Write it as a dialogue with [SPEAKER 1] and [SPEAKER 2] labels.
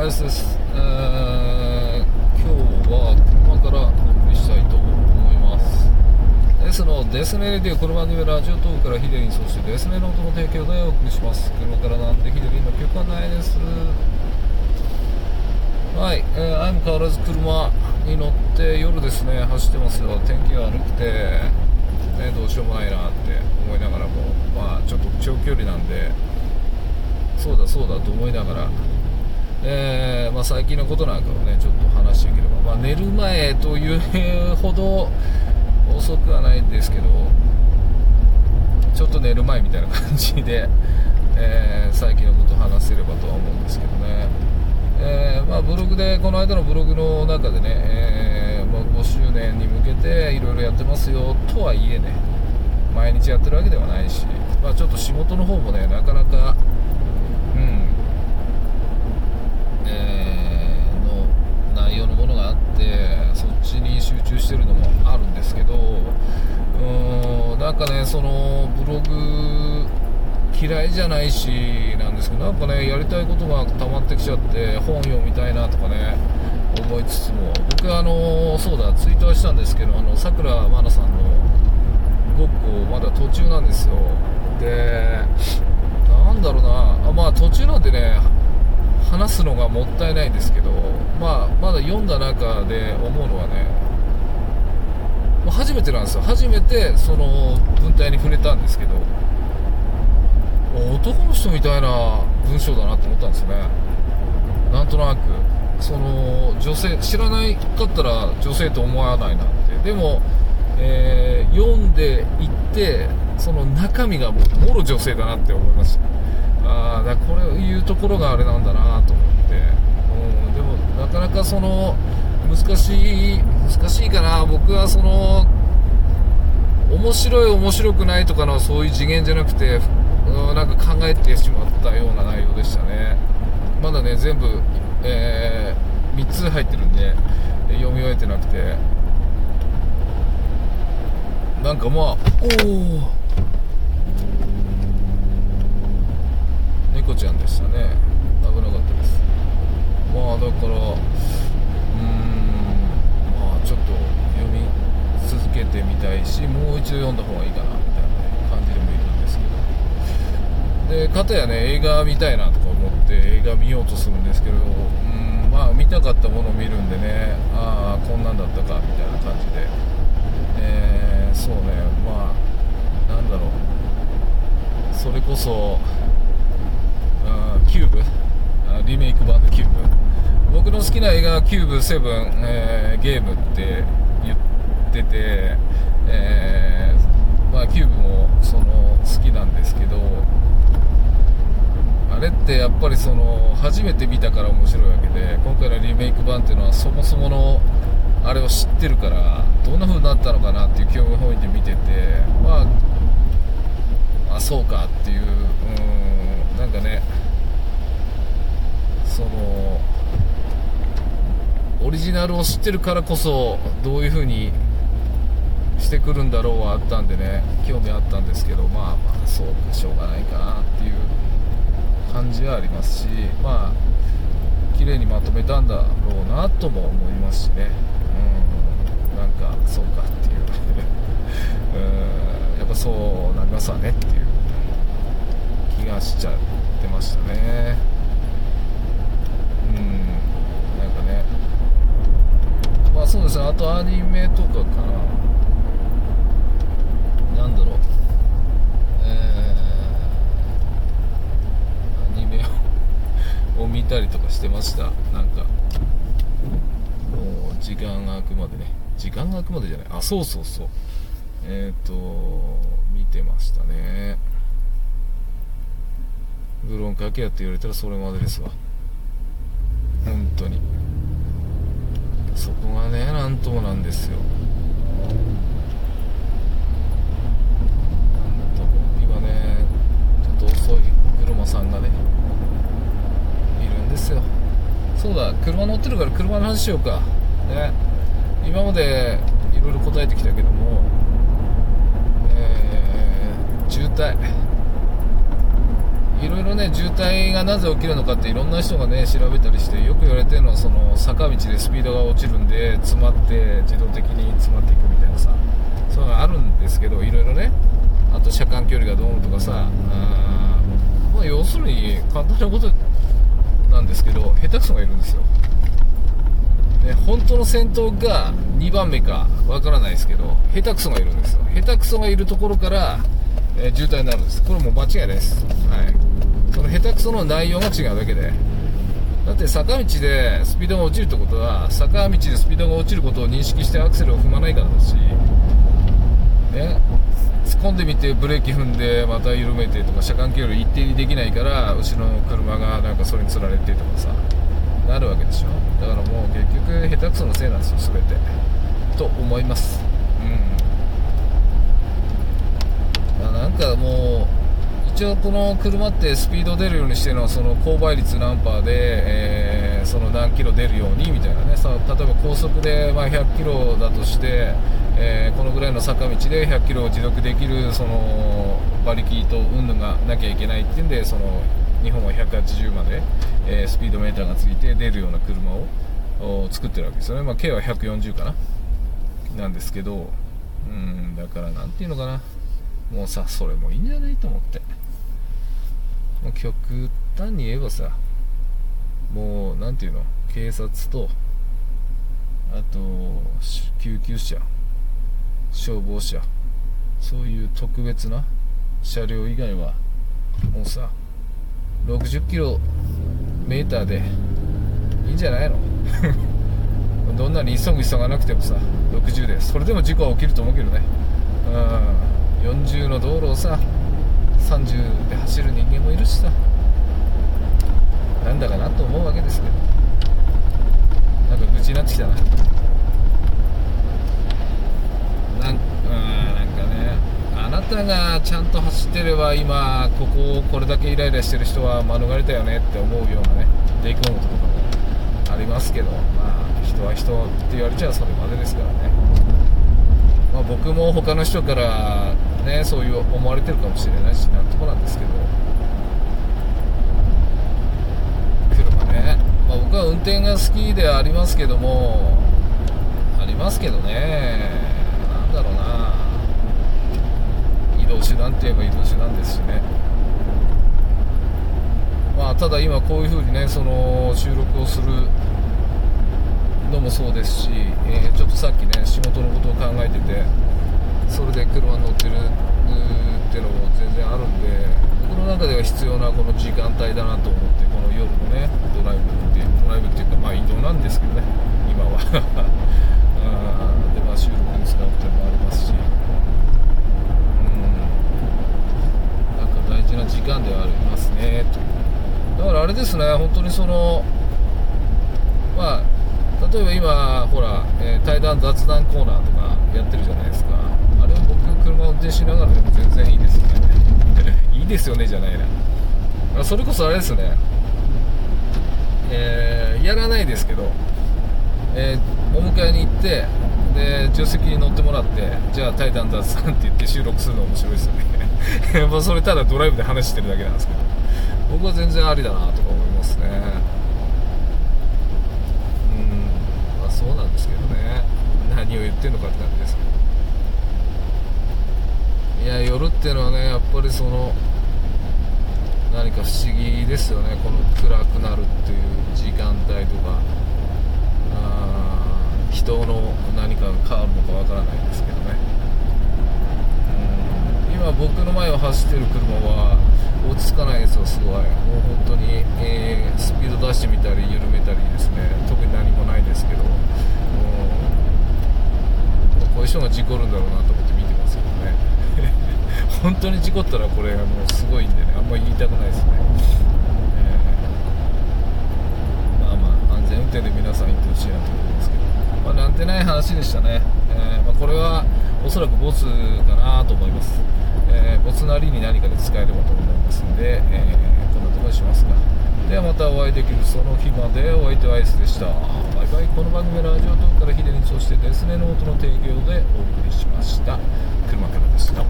[SPEAKER 1] あれです、えー今日は車からお送りしたいと思います。ですのデスネレディオこの番組はラジオトークからヒデリンそしてデスネの音の提供でお送りします。車からなんでヒデリンの曲はないです。はい、えー、相も変わらず車に乗って夜ですね。走ってますよ。天気が悪くて、ね、どうしようもないなって思いながらも。まあちょっと長距離なんで。そうだそうだと思いながら、えーまあ、最近のことなんかをねちょっと話していければ、まあ、寝る前というほど遅くはないんですけどちょっと寝る前みたいな感じで、えー最近のことを話せればとは思うんですけどね、えーまあ、ブログでこの間のブログの中でね、えまあ、5周年に向けていろいろやってますよとはいえね毎日やってるわけではないし、まあ、ちょっと仕事の方もねなかなかがあってそっちに集中してるのもあるんですけどうーんなんかねそのブログ嫌いじゃないしなんですけどなんかねやりたいことが溜まってきちゃって本読みたいなとかね思いつつも僕あのそうだツイートはしたんですけどあのさくらまなさんのごっこまだ途中なんですよ。でなんだろうなあまあ途中なんでね話すのがもったいないんですけど、読んだ中で思うのはねもう初めてなんですよ。初めてその文体に触れたんですけど男の人みたいな文章だなと思ったんですよね。なんとなく。その女性知らないかったら女性と思わないなって。でも、えー読んでいってその中身がもうもろ女性だなって思いました。ああだこれいうところがあれなんだなと思って、かなかその難しい難しいかな。僕はその面白い面白くないとかのそういう次元じゃなくて、なんか考えてしまったような内容でしたね。まだね全部、え3つ入ってるんで読み終えてなくて。なんかまあおお猫ちゃんでしたね。危なかったです。まあだからうーんまあちょっと読み続けてみたいしもう一度読んだ方がいいかなみたいな、感じでもいるんですけど。でかたやね映画見たいなとか思って映画見ようとするんですけどうんまあ見たかったものを見るんでね。ああこんなんだったかみたいな感じで。えーそうね。まあなんだろう。それこそあキューブ。リメイク版のキューブ。僕の好きな映画はキューブ、セブン、えーゲームって言ってて、えーまあ、キューブもその好きなんですけどあれってやっぱりその初めて見たから面白いわけで今回のリメイク版っていうのはそもそものあれを知ってるからどんな風になったのかなっていう興味本位で見ててまああそうかっていううんなんかねそのオリジナルを知ってるからこそどういう風にしてくるんだろうはあったんでね興味あったんですけどまあまあそうかしょうがないかなっていう感じはありますしまあ綺麗にまとめたんだろうなとも思いますしね。うんなんかそうかっていう。うやっぱそうなりますわねっていう気がしちゃってましたねうんなんかねまあそうですねあとアニメとかかななんだろう。えー、アニメをを見たりとかしてました。なんかもう時間が空くまでね。時間が空くまでじゃない。あそうそうそう。えっ、ー、と見てましたね。ブロンかけやって言われたらそれまでですわ。本当に。そこがねなんともなんですよ。なんとも今ねちょっと遅い車さんがねいるんですよ。そうだ車乗ってるから車の話しようか。ね。今までいろいろ答えてきたけどもえー渋滞。ね渋滞がなぜ起きるのかっていろんな人がね調べたりしてよく言われてるのはその坂道でスピードが落ちるんで詰まって自動的に詰まっていくみたいなさそういうのがあるんですけどいろいろねあと車間距離がどうのとかさまあ、要するに簡単なことなんですけど下手くそがいるんですよ、ね、本当の先頭が2番目かわからないですけど下手くそがいるんですよ。下手くそがいるところから、え、渋滞になるんです。これもう間違いないです、はい、下手くその内容が違うだけで。だって坂道でスピードが落ちるってことは坂道でスピードが落ちることを認識してアクセルを踏まないからだし、ね、突っ込んでみてブレーキ踏んでまた緩めてとか車間距離一定にできないから後ろの車がなんかそれにつられてとかさ。なるわけでしょ。だからもう結局下手くそのせいなんですよ全て。と思います。うん、まあ、なんかもう一応この車ってスピード出るようにしてるのはその勾配率何パーで、えー、その何キロ出るようにみたいなね。さ例えば高速でま100キロだとしてえー、このぐらいの坂道で100キロを持続できるその馬力と云々がなきゃいけないっていうんでその日本は180まで、えー、スピードメーターがついて出るような車を作ってるわけですよね、まあ、K は140かな。なんですけどうんだから何ていうのかな。もうさそれもいいんじゃないと思って。もう極端に言えばさもう何ていうの警察とあと救急車消防車そういう特別な車両以外はもうさ60キロメーターでいいんじゃないの？どんなに急ぐ急がなくてもさ60で。それでも事故は起きると思うけどね。うん。40の道路をさ30で走る人間もいるしさ。なんだかなと思うわけですけど。なんか愚痴になってきたな。なんなんかね。あなたがちゃんと走ってれば今ここをこれだけイライラしてる人は免れたよねって思うようなね出来事とかもありますけど。まあ人は人って言われちゃうそれまでですからね。まあ、僕も他の人からねそういう思われてるかもしれないしなんともなんですけど。車ね、まあ、僕は運転が好きではありますけどもありますけどね。だろうな。移動手段って言えば移動手段ですしね。まあただ今こういう風にねその収録をするのもそうですし、えー、ちょっとさっきね仕事のことを考えててそれで車に乗ってるっていうのも全然あるんで僕の中では必要なこの時間帯だなと思ってこの夜のねドライブってドライブっていうかまあ移動なんですけどね今はでまあ収録に使うっていうのもありますしうんなんか大事な時間ではありますねだからあれですね本当にそのまあ例えば今ほら、えー、対談雑談コーナーとかやってるじゃないですかあれは僕車を運転しながらでも全然いいですよね。いいですよねじゃないな。それこそあれですね。えー、やらないですけどえー、お迎えに行ってで助手席に乗ってもらってじゃあ「タイタン雑談」って言って収録するの面白いですよね。まあそれただドライブで話してるだけなんですけど僕は全然ありだなとか思いますね。うんまあそうなんですけどね。何を言ってんのかって感じですけど。いや夜っていうのはねやっぱりその何か不思議ですよね。この暗くなるっていう時間帯とか。あ人の何かが変わるのかわからないですけどね、うん、今僕の前を走ってる車は落ち着かないですよすごい。もう本当に、えー、スピード出してみたり緩めたりですね。特に何もないですけど。も、う、こういう人が事故るんだろうなと思って見てますけどね本当に事故ったらこれもうすごいんでねあんまり言いたくないですね、えー、まあまあ安全運転で皆さん行ってほしいなと思いますけど。まあ、なんてない話でしたね、えー、まあ、これはおそらくボスかなと思います、えー、ボスなりに何かで使えればと思いますんで、え、こんなとこにしますか。ではまたお会いできるその日までお相手はアイスでした。バイバイ。この番組はラジオトークからヒデにそしてデスネノートの提供でお送りしました。車からでした